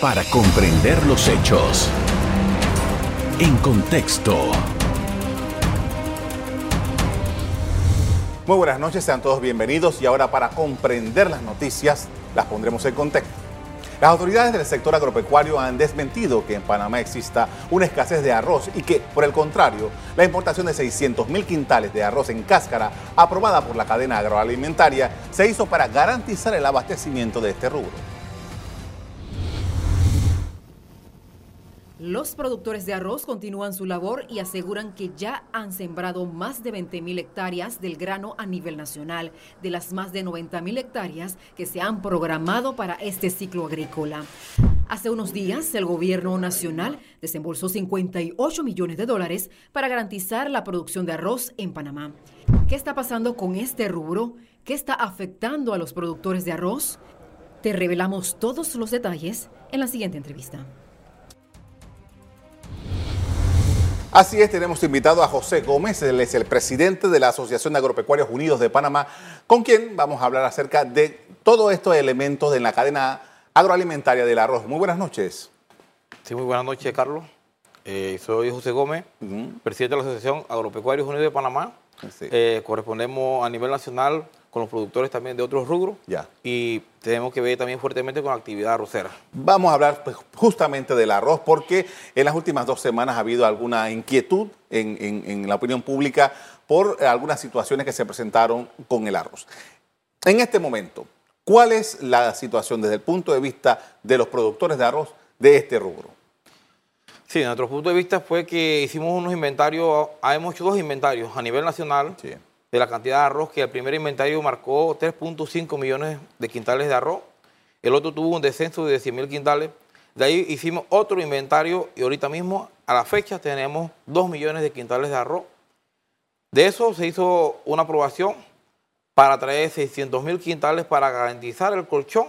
para comprender los hechos. En contexto. Muy buenas noches, sean todos bienvenidos y ahora para comprender las noticias las pondremos en contexto. Las autoridades del sector agropecuario han desmentido que en Panamá exista una escasez de arroz y que, por el contrario, la importación de 600 mil quintales de arroz en cáscara, aprobada por la cadena agroalimentaria, se hizo para garantizar el abastecimiento de este rubro. Los productores de arroz continúan su labor y aseguran que ya han sembrado más de 20.000 hectáreas del grano a nivel nacional, de las más de 90.000 hectáreas que se han programado para este ciclo agrícola. Hace unos días, el gobierno nacional desembolsó 58 millones de dólares para garantizar la producción de arroz en Panamá. ¿Qué está pasando con este rubro? ¿Qué está afectando a los productores de arroz? Te revelamos todos los detalles en la siguiente entrevista. Así es, tenemos invitado a José Gómez, él es el presidente de la Asociación de Agropecuarios Unidos de Panamá, con quien vamos a hablar acerca de todos estos elementos de la cadena agroalimentaria del arroz. Muy buenas noches. Sí, muy buenas noches, Carlos. Eh, soy José Gómez, presidente de la Asociación Agropecuarios Unidos de Panamá. Eh, correspondemos a nivel nacional con los productores también de otros rubros. Ya. Y tenemos que ver también fuertemente con la actividad arrocera. Vamos a hablar pues, justamente del arroz porque en las últimas dos semanas ha habido alguna inquietud en, la opinión pública por algunas situaciones que se presentaron con el arroz. En este momento, ¿cuál es la situación desde el punto de vista de los productores de arroz de este rubro? Sí, nuestro punto de vista fue que hicimos unos inventarios, hemos hecho dos inventarios a nivel nacional. Sí de la cantidad de arroz, que el primer inventario marcó 3.5 millones de quintales de arroz, el otro tuvo un descenso de 10 mil quintales, de ahí hicimos otro inventario y ahorita mismo a la fecha tenemos 2 millones de quintales de arroz. De eso se hizo una aprobación para traer 600 mil quintales para garantizar el colchón,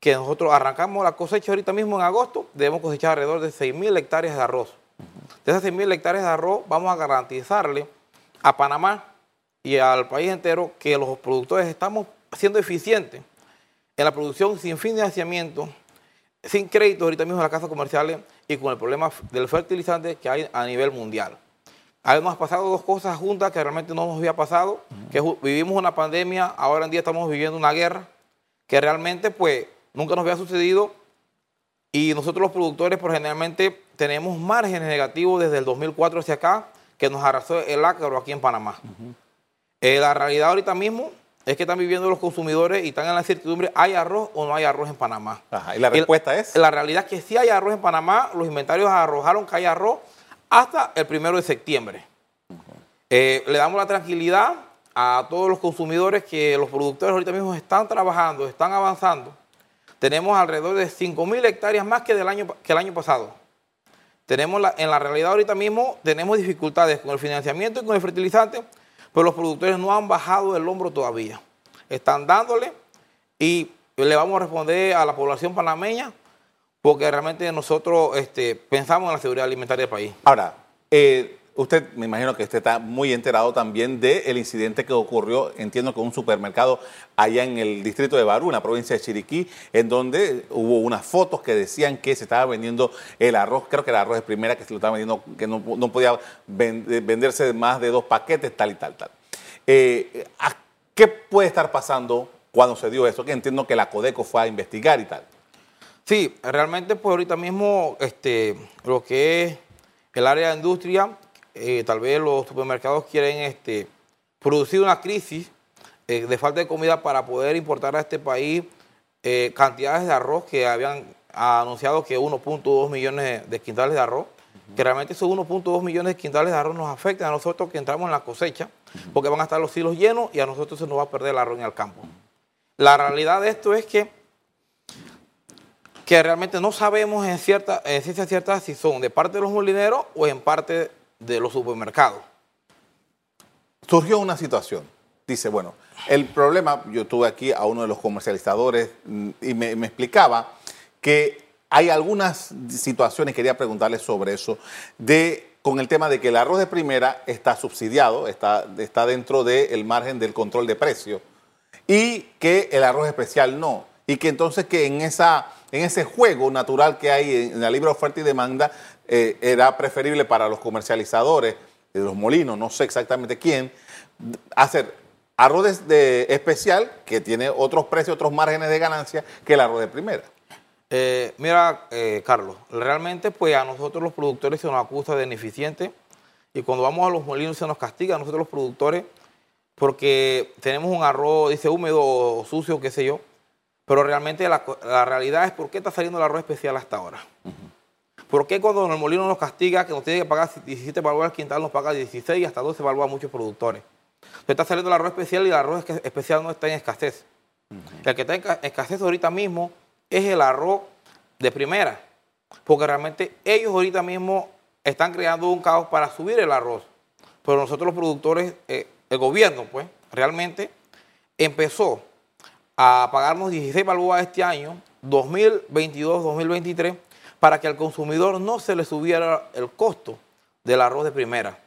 que nosotros arrancamos la cosecha ahorita mismo en agosto, debemos cosechar alrededor de 6 mil hectáreas de arroz. De esas 6 mil hectáreas de arroz vamos a garantizarle a Panamá y al país entero que los productores estamos siendo eficientes en la producción sin financiamiento, sin crédito ahorita mismo en las casas comerciales y con el problema del fertilizante que hay a nivel mundial. Hemos pasado dos cosas juntas que realmente no nos había pasado, que vivimos una pandemia, ahora en día estamos viviendo una guerra, que realmente pues nunca nos había sucedido y nosotros los productores por generalmente tenemos márgenes negativos desde el 2004 hacia acá que nos arrasó el ácaro aquí en Panamá. Eh, la realidad ahorita mismo es que están viviendo los consumidores y están en la incertidumbre, ¿hay arroz o no hay arroz en Panamá? ¿Y la respuesta es? La realidad es que sí hay arroz en Panamá, los inventarios arrojaron que hay arroz hasta el primero de septiembre. Eh, le damos la tranquilidad a todos los consumidores que los productores ahorita mismo están trabajando, están avanzando. Tenemos alrededor de 5.000 hectáreas más que, del año, que el año pasado. Tenemos en la realidad ahorita mismo tenemos dificultades con el financiamiento y con el fertilizante, pero los productores no han bajado el hombro todavía. Están dándole y le vamos a responder a la población panameña porque realmente nosotros este, pensamos en la seguridad alimentaria del país. Ahora, eh, usted me imagino que usted está muy enterado también del incidente que ocurrió, entiendo que un supermercado allá en el distrito de Barú, en la provincia de Chiriquí, en donde hubo unas fotos que decían que se estaba vendiendo el arroz, creo que el arroz de primera, que se lo estaba vendiendo, que no, podía venderse más de dos paquetes, tal y tal, tal. Eh, ¿Qué puede estar pasando cuando se dio eso? Que entiendo que la Codeco fue a investigar y tal. Sí, realmente pues ahorita mismo este, lo que es el área de industria eh, tal vez los supermercados quieren este, producir una crisis eh, de falta de comida para poder importar a este país eh, cantidades de arroz que habían anunciado que 1.2 millones de quintales de arroz, que realmente esos 1.2 millones de quintales de arroz nos afectan a nosotros que entramos en la cosecha, porque van a estar los hilos llenos y a nosotros se nos va a perder el arroz en el campo. La realidad de esto es que que realmente no sabemos en cierta en ciencia cierta si son de parte de los molineros o en parte de los supermercados. Surgió una situación. Dice, bueno, el problema, yo tuve aquí a uno de los comercializadores mm, y me, explicaba que hay algunas situaciones, quería preguntarle sobre eso, de con el tema de que el arroz de primera está subsidiado, está, está dentro del margen del control de precio, y que el arroz especial no. Y que entonces que en esa en ese juego natural que hay en la libre oferta y demanda, eh, era preferible para los comercializadores de los molinos, no sé exactamente quién, hacer arroz de, especial que tiene otros precios, otros márgenes de ganancia que el arroz de primera. Eh, mira, eh, Carlos, realmente pues a nosotros los productores se nos acusa de ineficiente y cuando vamos a los molinos se nos castiga a nosotros los productores porque tenemos un arroz, dice húmedo o sucio, qué sé yo, pero realmente la, realidad es por qué está saliendo el arroz especial hasta ahora. ¿Por qué cuando el molino nos castiga, que nos tiene que pagar 17 balboas al quintal, nos paga 16 y hasta 12 balboas a muchos productores? Entonces está saliendo el arroz especial y el arroz especial no está en escasez. El que está en escasez ahorita mismo es el arroz de primera, porque realmente ellos ahorita mismo están creando un caos para subir el arroz. Pero nosotros los productores, eh, el gobierno, pues, realmente empezó a pagarnos 16 balboas este año, 2022-2023, para que al consumidor no se le subiera el costo del arroz de primera.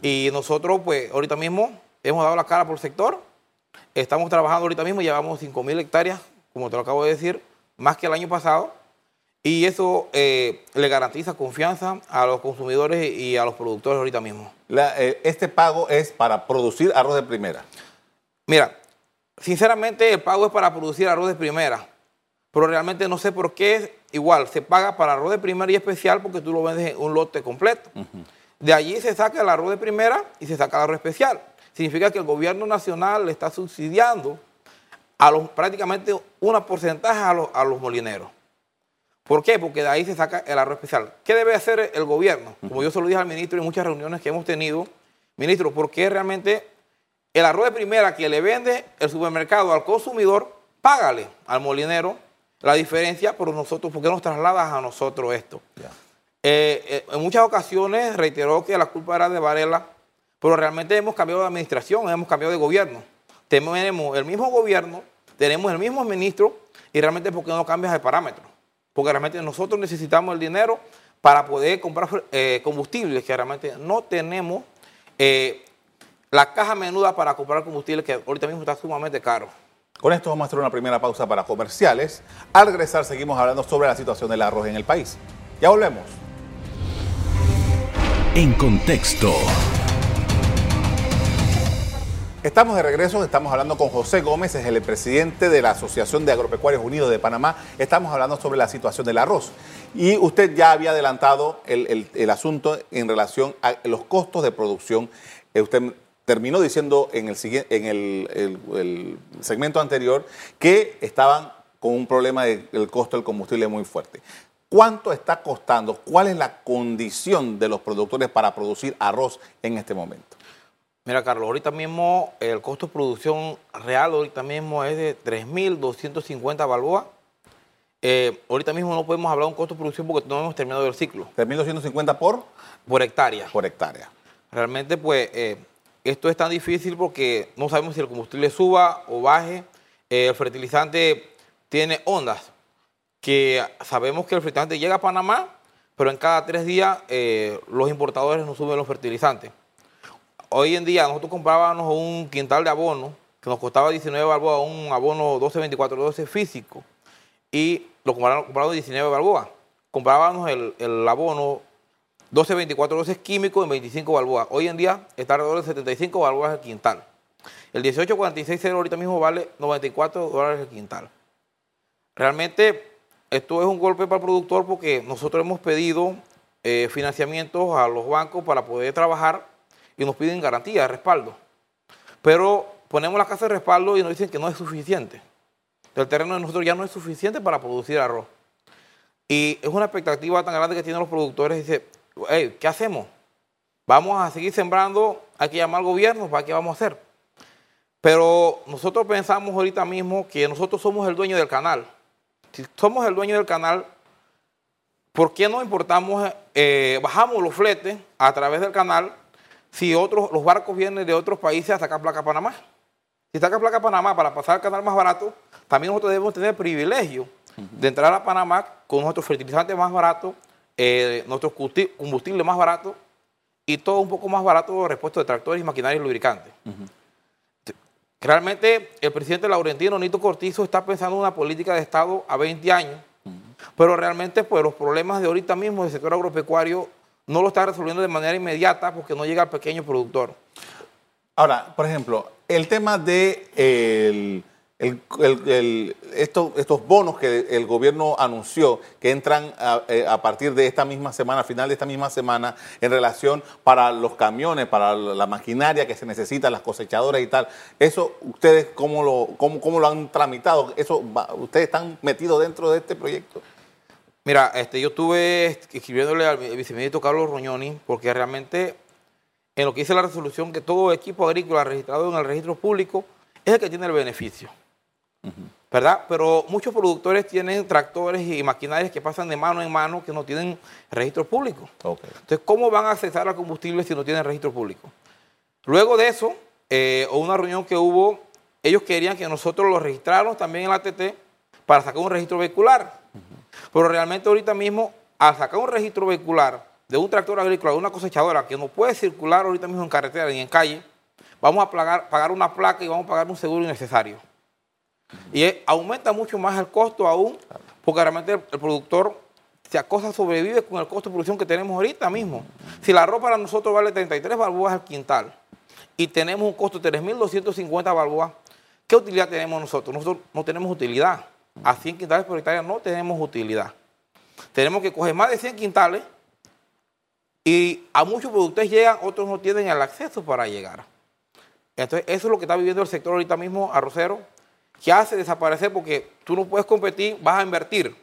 Y nosotros, pues, ahorita mismo hemos dado la cara por el sector, estamos trabajando ahorita mismo, llevamos 5 mil hectáreas, como te lo acabo de decir, más que el año pasado, y eso eh, le garantiza confianza a los consumidores y a los productores ahorita mismo. Eh, este pago es para producir arroz de primera. Mira, sinceramente el pago es para producir arroz de primera, pero realmente no sé por qué igual se paga para arroz de primera y especial porque tú lo vendes en un lote completo. De allí se saca el arroz de primera y se saca el arroz especial. Significa que el gobierno nacional le está subsidiando a los, prácticamente una porcentaje a los, a los molineros. ¿Por qué? Porque de ahí se saca el arroz especial. ¿Qué debe hacer el gobierno? Como yo se lo dije al ministro en muchas reuniones que hemos tenido, ministro, ¿por qué realmente el arroz de primera que le vende el supermercado al consumidor, págale al molinero la diferencia por nosotros, ¿por qué nos trasladas a nosotros esto? Eh, eh, en muchas ocasiones reiteró que la culpa era de Varela, pero realmente hemos cambiado de administración, hemos cambiado de gobierno. Tenemos el mismo gobierno, tenemos el mismo ministro y realmente ¿por qué no cambias el parámetro? porque realmente nosotros necesitamos el dinero para poder comprar eh, combustibles, que realmente no tenemos eh, la caja menuda para comprar combustibles, que ahorita mismo está sumamente caro. Con esto vamos a hacer una primera pausa para comerciales. Al regresar seguimos hablando sobre la situación del arroz en el país. Ya volvemos. En contexto. Estamos de regreso, estamos hablando con José Gómez, es el presidente de la Asociación de Agropecuarios Unidos de Panamá. Estamos hablando sobre la situación del arroz. Y usted ya había adelantado el, asunto en relación a los costos de producción. Eh, usted terminó diciendo en, el, en el, segmento anterior que estaban con un problema del costo del combustible muy fuerte. ¿Cuánto está costando? ¿Cuál es la condición de los productores para producir arroz en este momento? Mira, Carlos, ahorita mismo el costo de producción real ahorita mismo es de 3.250 balboas. Eh, ahorita mismo no podemos hablar de un costo de producción porque no hemos terminado el ciclo. ¿3.250 por? Por hectárea. Por hectárea. Realmente, pues, eh, esto es tan difícil porque no sabemos si el combustible suba o baje. Eh, el fertilizante tiene ondas, que sabemos que el fertilizante llega a Panamá, pero en cada tres días los importadores nos suben los fertilizantes hoy en día nosotros comprábamos un quintal de abono que nos costaba 19 balboas, un abono 12, 24, 12 físico, y lo comprábamos 19 balboas. Comprábamos el, el abono 12, 24, 12 químico en 25 balboas. Hoy en día está alrededor de 75 balboas el quintal. El 1846 ahorita mismo vale 94 dólares el quintal. Realmente esto es un golpe para el productor porque nosotros hemos pedido eh, financiamientos a los bancos para poder trabajar y nos piden garantía de respaldo. Pero ponemos la casa de respaldo y nos dicen que no es suficiente. El terreno de nosotros ya no es suficiente para producir arroz. Y es una expectativa tan grande que tienen los productores. Dice, ¿qué hacemos? Vamos a seguir sembrando, hay que llamar al gobierno, ¿para qué vamos a hacer? Pero nosotros pensamos ahorita mismo que nosotros somos el dueño del canal. Si somos el dueño del canal, ¿por qué no importamos, eh, bajamos los fletes a través del canal si otros, los barcos vienen de otros países a sacar placa Panamá. Si saca placa Panamá para pasar al canal más barato, también nosotros debemos tener privilegio de entrar a Panamá con nuestros fertilizantes más baratos, eh, nuestros combustibles más baratos y todo un poco más barato repuesto de tractores y maquinaria y lubricantes. Realmente el presidente Laurentino Nito Cortizo está pensando en una política de Estado a 20 años Pero realmente, pues los problemas de ahorita mismo del sector agropecuario no lo está resolviendo de manera inmediata porque no llega al pequeño productor. Ahora, por ejemplo, el tema de el, estos bonos que el gobierno anunció que entran a, eh, partir de esta misma semana, final de esta misma semana, en relación para los camiones, para la maquinaria que se necesita, las cosechadoras y tal. Eso, ¿ustedes cómo lo, cómo, cómo lo han tramitado? Eso ¿Ustedes están metidos dentro de este proyecto? Mira, este, yo estuve escribiéndole al viceministro Carlos Roñoni porque realmente en lo que dice la resolución que todo equipo agrícola registrado en el registro público es el que tiene el beneficio. ¿Verdad? Pero muchos productores tienen tractores y maquinarias que pasan de mano en mano que no tienen registro público. Entonces, ¿cómo van a accesar al combustible si no tienen registro público? Luego de eso, eh, una reunión que hubo, ellos querían que nosotros lo registráramos también en la ATT para sacar un registro vehicular. Pero realmente ahorita mismo, al sacar un registro vehicular de un tractor agrícola, de una cosechadora que no puede circular ahorita mismo en carretera ni en calle, vamos a pagar, pagar una placa y vamos a pagar un seguro innecesario. Y eh, aumenta mucho más el costo aún, porque realmente el, productor, si a cosas sobrevive con el costo de producción que tenemos ahorita mismo. Si la ropa para nosotros vale 33 balboas al quintal y tenemos un costo de 3.250 balboas, ¿qué utilidad tenemos nosotros? Nosotros no tenemos utilidad. A 100 quintales por hectárea no tenemos utilidad. Tenemos que coger más de 100 quintales y a muchos productores llegan, otros no tienen el acceso para llegar. Entonces, eso es lo que está viviendo el sector ahorita mismo, arrocero, que hace desaparecer porque tú no puedes competir, vas a invertir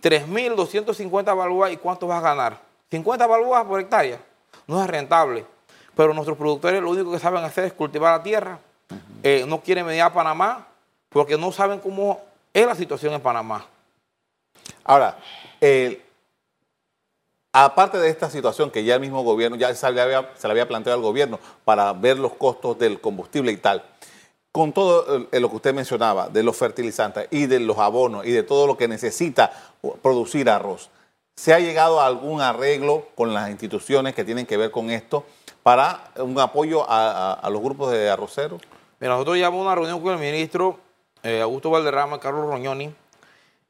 3.250 balboas y ¿cuánto vas a ganar? 50 balboas por hectárea. No es rentable. Pero nuestros productores lo único que saben hacer es cultivar la tierra. Eh, no quieren venir a Panamá porque no saben cómo es la situación en Panamá. Ahora, aparte de esta situación que ya el mismo gobierno, ya se le, había, se le había planteado al gobierno para ver los costos del combustible y tal, con todo eh, lo que usted mencionaba, de los fertilizantes y de los abonos y de todo lo que necesita producir arroz, ¿se ha llegado a algún arreglo con las instituciones que tienen que ver con esto para un apoyo a, a- a los grupos de arroceros? Mira, nosotros llevamos una reunión con el ministro eh, Augusto Valderrama, Carlos Roñoni,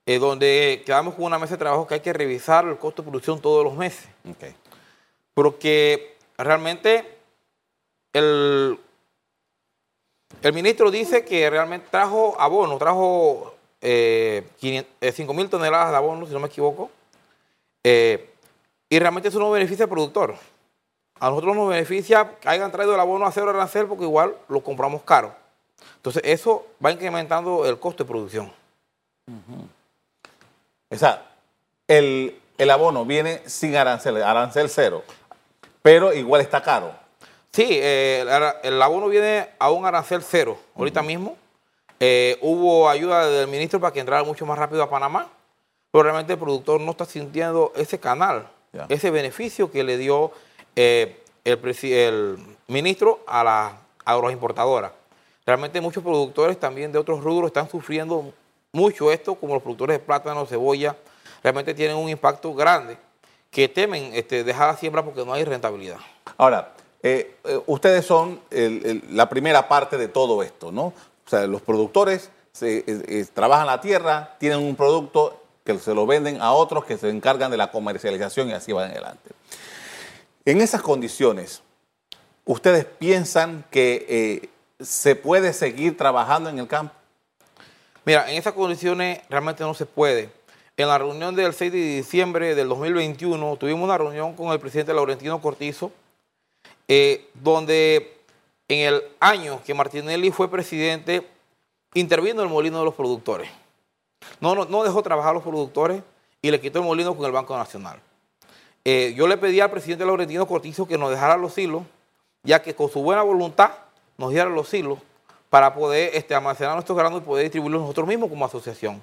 eh, donde quedamos con una mesa de trabajo que hay que revisar el costo de producción todos los meses. Ok. Porque realmente el, el ministro dice que realmente trajo abono, trajo eh, 5 mil toneladas de abono, si no me equivoco, eh, y realmente eso no beneficia al productor. A nosotros nos beneficia que hayan traído el abono a cero arancel porque igual lo compramos caro. Entonces eso va incrementando el costo de producción. O sea, el, el abono viene sin arancel, arancel cero, pero igual está caro. Sí, eh, el, el abono viene a un arancel cero ahorita mismo. Eh, hubo ayuda del ministro para que entrara mucho más rápido a Panamá, pero realmente el productor no está sintiendo ese canal, ese beneficio que le dio eh, el ministro a las agroimportadoras. Realmente muchos productores también de otros rubros están sufriendo mucho esto, como los productores de plátano, cebolla, realmente tienen un impacto grande que temen este, dejar la siembra porque no hay rentabilidad. Ahora, eh, eh, ustedes son la primera parte de todo esto, ¿no? O sea, los productores eh, trabajan la tierra, tienen un producto que se lo venden a otros que se encargan de la comercialización y así van adelante. En esas condiciones, ¿ustedes piensan que se puede seguir trabajando en el campo? Mira, en esas condiciones realmente no se puede. En la reunión del 6 de diciembre del 2021 tuvimos una reunión con el presidente Laurentino Cortizo, eh, donde en el año que Martinelli fue presidente, intervino el molino de los productores. No, no, no dejó trabajar a los productores y le quitó el molino con el Banco Nacional. Eh, yo le pedí al presidente Laurentino Cortizo que nos dejara los hilos, ya que con su buena voluntad nos diera los hilos para poder este, almacenar nuestros granos y poder distribuirlos nosotros mismos como asociación.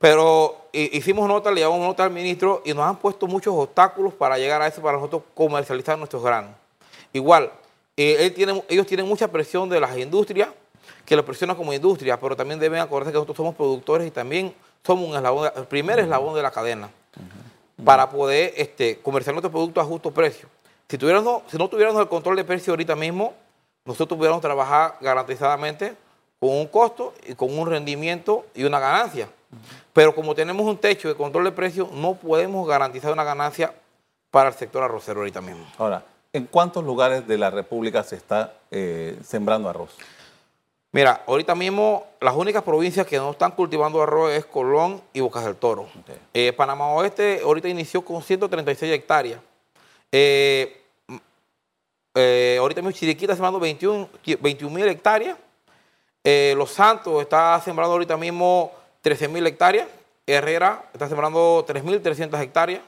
Pero hi- hicimos nota, le llevamos nota al ministro y nos han puesto muchos obstáculos para llegar a eso, para nosotros comercializar nuestros granos. Igual, eh, él tiene- ellos tienen mucha presión de las industrias, que los presionan como industria, pero también deben acordarse que nosotros somos productores y también somos un eslabón, el primer eslabón de la cadena para poder este, comerciar nuestros productos a justo precio. Si, tuviéramos, si no tuviéramos el control de precio ahorita mismo, nosotros pudiéramos trabajar garantizadamente con un costo y con un rendimiento y una ganancia. Pero como tenemos un techo de control de precios, no podemos garantizar una ganancia para el sector arrocero ahorita mismo. Ahora, ¿en cuántos lugares de la República se está eh, sembrando arroz? Mira, ahorita mismo las únicas provincias que no están cultivando arroz es Colón y Bocas del Toro. Eh, Panamá Oeste ahorita inició con 136 hectáreas. Eh, eh, ahorita mismo Chiriquí está sembrando 21 mil hectáreas. Los Santos está sembrando ahorita mismo 13 mil hectáreas. Herrera está sembrando 3.300 hectáreas.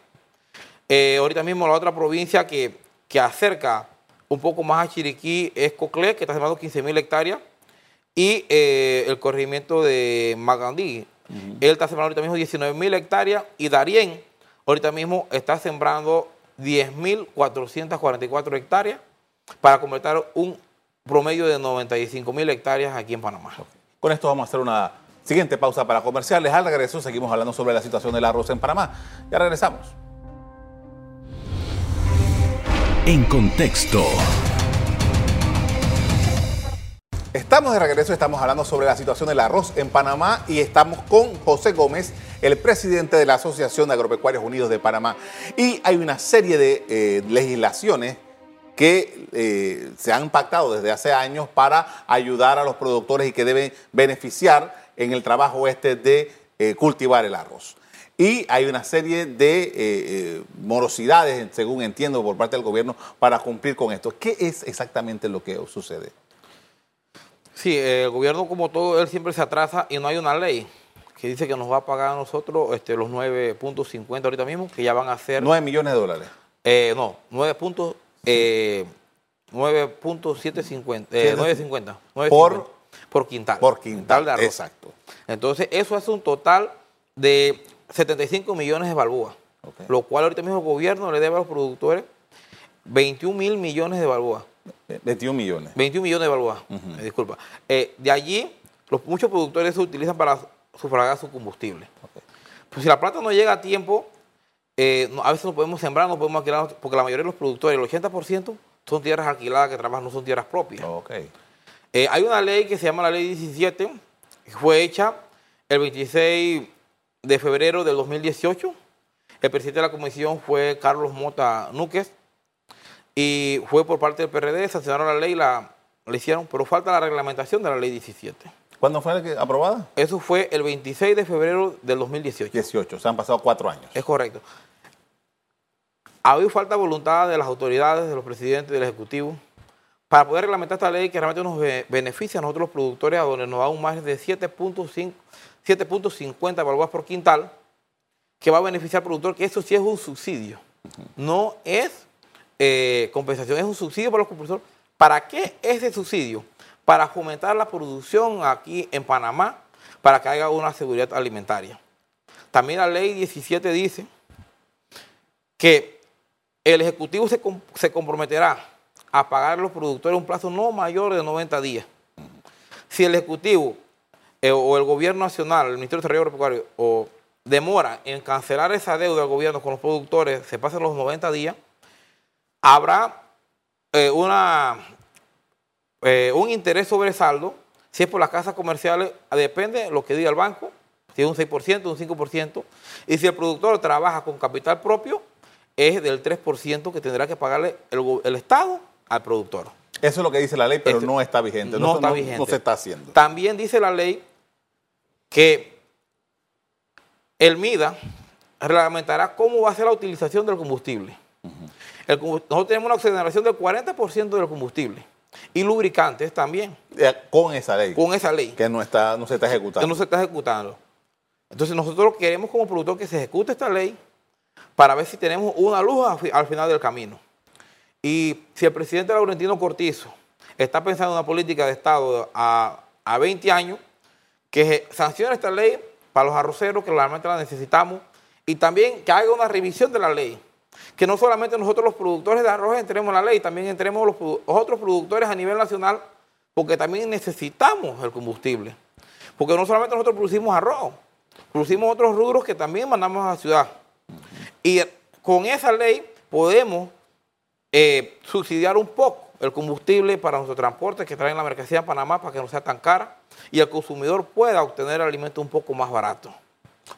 ahorita mismo la otra provincia que, que acerca un poco más a Chiriquí es Coclé, que está sembrando 15 mil hectáreas y eh, el corregimiento de Magandí. Él está sembrando ahorita mismo 19 mil hectáreas y Darién ahorita mismo está sembrando 10.444 hectáreas para completar un promedio de 95 mil hectáreas aquí en Panamá. Con esto vamos a hacer una siguiente pausa para comerciales. Al regreso seguimos hablando sobre la situación del arroz en Panamá. Ya regresamos. En contexto. Estamos de regreso, estamos hablando sobre la situación del arroz en Panamá y estamos con José Gómez, el presidente de la Asociación de Agropecuarios Unidos de Panamá. Y hay una serie de eh, legislaciones que eh, se han pactado desde hace años para ayudar a los productores y que deben beneficiar en el trabajo este de eh, cultivar el arroz. Y hay una serie de morosidades, según entiendo, por parte del gobierno para cumplir con esto. ¿Qué es exactamente lo que sucede? Sí, el gobierno como todo, él siempre se atrasa y no hay una ley que dice que nos va a pagar a nosotros este, los 9.50 ahorita mismo, que ya van a ser... 9 millones de dólares. Eh, no, 9. Eh, 9.750. Eh, 9.50. Por, por quintal. Por quintal, de arroz. Exacto. Entonces, eso hace un total de 75 millones de balboas, lo cual ahorita mismo el gobierno le debe a los productores 21 mil millones de balboas. 21 millones. 21 millones de balboas, eh, disculpa. Eh, de allí, los, muchos productores se utilizan para sufragar su combustible. Pues si la plata no llega a tiempo, eh, a veces no podemos sembrar, no podemos alquilar, porque la mayoría de los productores, el 80%, son tierras alquiladas que trabajan, no son tierras propias. Hay una ley que se llama la Ley 17, que fue hecha el 26 de febrero del 2018. El presidente de la comisión fue Carlos Mota Núquez y fue por parte del PRD, sancionaron la ley, la, la hicieron, pero falta la reglamentación de la ley 17. ¿Cuándo fue aprobada? Eso fue el 26 de febrero del 2018. 18, se han pasado cuatro años. Es correcto. Ha habido falta de voluntad de las autoridades, de los presidentes, del Ejecutivo, para poder reglamentar esta ley que realmente nos beneficia a nosotros los productores, a donde nos da un margen de 7.50 balboas por quintal, que va a beneficiar al productor, que eso sí es un subsidio. No es eh, compensación es un subsidio para los compulsores. ¿Para qué es ese subsidio? Para fomentar la producción aquí en Panamá, para que haya una seguridad alimentaria. También la ley 17 dice que el Ejecutivo se, comprometerá a pagar a los productores un plazo no mayor de 90 días. Si el Ejecutivo eh, o el Gobierno Nacional, el Ministerio de Desarrollo Agropecuario, o demora en cancelar esa deuda del gobierno con los productores, se pasan los 90 días, habrá eh, una, eh, un interés sobre saldo. Si es por las casas comerciales, depende de lo que diga el banco, si es un 6%, un 5%. Y si el productor trabaja con capital propio, es del 3% que tendrá que pagarle el, Estado al productor. Eso es lo que dice la ley, pero este, no está vigente. No, está vigente. No se está haciendo. También dice la ley que el MIDA reglamentará cómo va a ser la utilización del combustible nosotros tenemos una oxigenación del 40% del combustible. Y lubricantes también. Con esa ley. Con esa ley. Que no, está, no se está ejecutando. Que no se está ejecutando. Entonces nosotros queremos como productor que se ejecute esta ley para ver si tenemos una luz al final del camino. Y si el presidente Laurentino Cortizo está pensando en una política de Estado a, a 20 años, que sancione esta ley para los arroceros que realmente la necesitamos y también que haga una revisión de la ley que no solamente nosotros los productores de arroz entremos en la ley, también entremos los, otros productores a nivel nacional, porque también necesitamos el combustible. Porque no solamente nosotros producimos arroz, producimos otros rubros que también mandamos a la ciudad. Y con esa ley podemos eh, subsidiar un poco el combustible para nuestro transporte que traen la mercancía a Panamá para que no sea tan cara y el consumidor pueda obtener el alimento un poco más barato.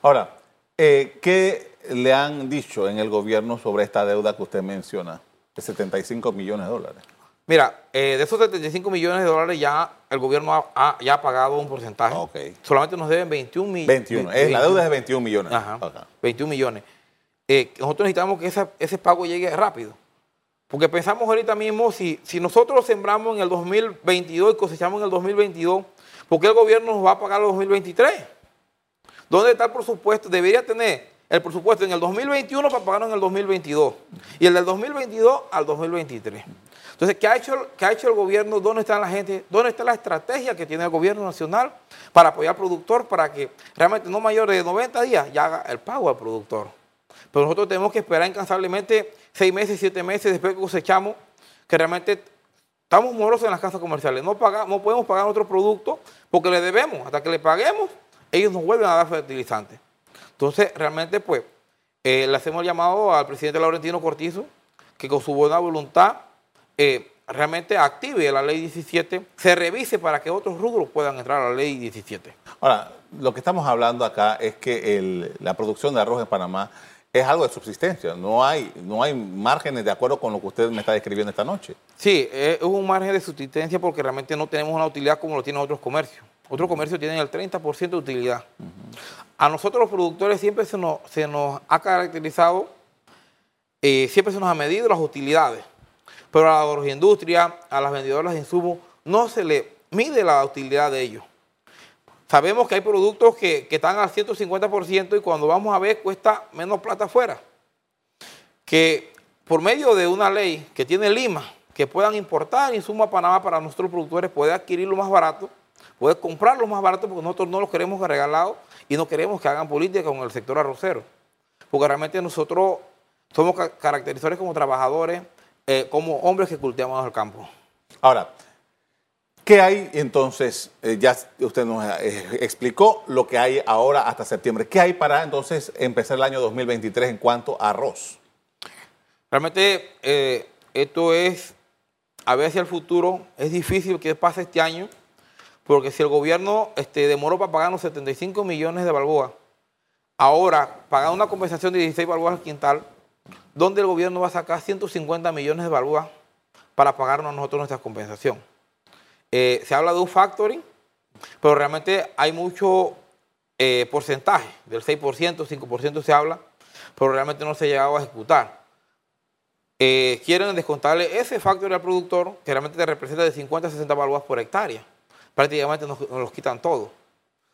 Ahora, eh, ¿qué le han dicho en el gobierno sobre esta deuda que usted menciona, de 75 millones de dólares? Mira, eh, de esos 75 millones de dólares ya el gobierno ha, ha- ya ha pagado un porcentaje. Ok. Solamente nos deben 21 millones. 21. Es, la deuda es de 21 millones. Ajá, Ok. 21 millones. Eh, nosotros necesitamos que esa- ese pago llegue rápido. Porque pensamos ahorita mismo, si, si nosotros sembramos en el 2022 y cosechamos en el 2022, ¿por qué el gobierno nos va a pagar el 2023? ¿Dónde está el presupuesto? Debería tener el presupuesto en el 2021 para pagarlo en el 2022 y el del 2022 al 2023. Entonces, ¿qué ha hecho, qué ha hecho el gobierno? ¿Dónde está la gente? ¿Dónde está la estrategia que tiene el gobierno nacional para apoyar al productor para que realmente no mayor de 90 días ya haga el pago al productor? Pero nosotros tenemos que esperar incansablemente seis meses, siete meses después que cosechamos, que realmente estamos morosos en las casas comerciales. No, paga- no podemos pagar otro producto porque le debemos. Hasta que le paguemos, ellos nos vuelven a dar fertilizantes. Entonces, realmente, pues, eh, le hacemos el llamado al presidente Laurentino Cortizo que con su buena voluntad eh, realmente active la ley 17, se revise para que otros rubros puedan entrar a la ley 17. Ahora, lo que estamos hablando acá es que la producción de arroz en Panamá es algo de subsistencia. No hay, no hay márgenes de acuerdo con lo que usted me está describiendo esta noche. Sí, eh, es un margen de subsistencia porque realmente no tenemos una utilidad como lo tienen otros comercios. Otros comercios tienen el 30% de utilidad. A nosotros los productores siempre se nos, se nos ha caracterizado, eh, siempre se nos ha medido las utilidades, pero a la agroindustria, a las vendedoras de insumos, no se le mide la utilidad de ellos. Sabemos que hay productos que, están al 150% y cuando vamos a ver cuesta menos plata afuera que por medio de una ley que tiene Lima, que puedan importar insumos a Panamá para nuestros productores, puede adquirirlo más barato, puede comprarlo más barato porque nosotros no los queremos regalados y no queremos que hagan política con el sector arrocero. Porque realmente nosotros somos ca- caracterizadores como trabajadores, eh, como hombres que cultivamos el campo. Ahora, ¿qué hay entonces? Eh, ya usted nos eh, explicó lo que hay ahora hasta septiembre. ¿Qué hay para entonces empezar el año 2023 en cuanto a arroz? Realmente eh, esto es, a ver hacia el futuro, es difícil que pase este año, porque si el gobierno este, demoró para pagarnos 75 millones de balboas, ahora pagar una compensación de 16 balboas al quintal, ¿dónde el gobierno va a sacar 150 millones de balboas para pagarnos a nosotros nuestra compensación? Eh, se habla de un factoring, pero realmente hay mucho eh, porcentaje, del 6%, 5% se habla, pero realmente no se ha llegado a ejecutar eh, quieren descontarle ese factor al productor, que realmente te representa de 50 a 60 balboas por hectárea. Prácticamente nos, los quitan todo.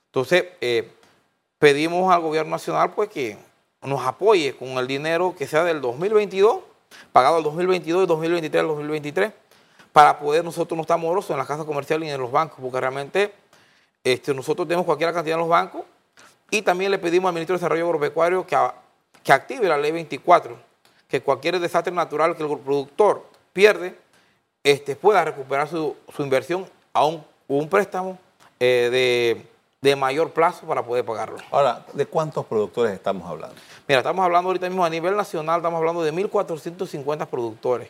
Entonces, pedimos al gobierno nacional pues que nos apoye con el dinero que sea del 2022, pagado el 2022 y 2023 al 2023, para poder nosotros no estar morosos en las casas comerciales ni en los bancos, porque realmente este, nosotros tenemos cualquier cantidad en los bancos y también le pedimos al ministro de Desarrollo Agropecuario que, a- que active la ley 24, que cualquier desastre natural que el productor pierde este, pueda recuperar su, su inversión a un, un préstamo eh, de, de mayor plazo para poder pagarlo. Ahora, ¿de cuántos productores estamos hablando? Mira, estamos hablando ahorita mismo a nivel nacional, estamos hablando de 1.450 productores.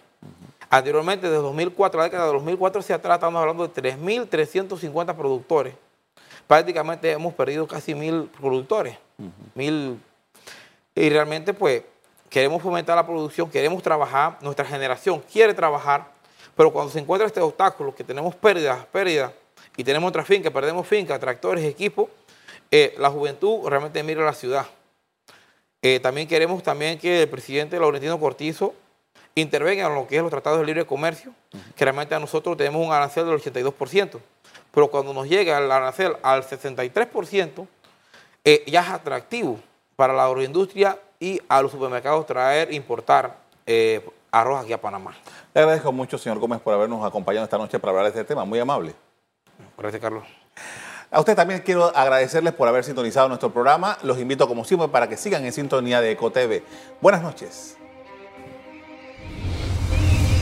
Anteriormente, desde 2004, la década de 2004 hacia atrás, estamos hablando de 3.350 productores. Prácticamente hemos perdido casi mil productores. Mil, y realmente, pues, queremos fomentar la producción, queremos trabajar, nuestra generación quiere trabajar, pero cuando se encuentra este obstáculo, que tenemos pérdidas, pérdidas, y tenemos otra finca, perdemos finca, tractores, equipos, eh, la juventud realmente mira la ciudad. Eh, también queremos también que el presidente Laurentino Cortizo intervenga en lo que es los tratados de libre comercio, que realmente a nosotros tenemos un arancel del 82%, pero cuando nos llega el arancel al 63%, eh, ya es atractivo para la agroindustria y a los supermercados traer, importar eh, arroz aquí a Panamá. Le agradezco mucho, señor Gómez, por habernos acompañado esta noche para hablar de este tema. Muy amable. Gracias, Carlos. A usted también quiero agradecerles por haber sintonizado nuestro programa. Los invito, como siempre, para que sigan en sintonía de EcoTV. Buenas noches.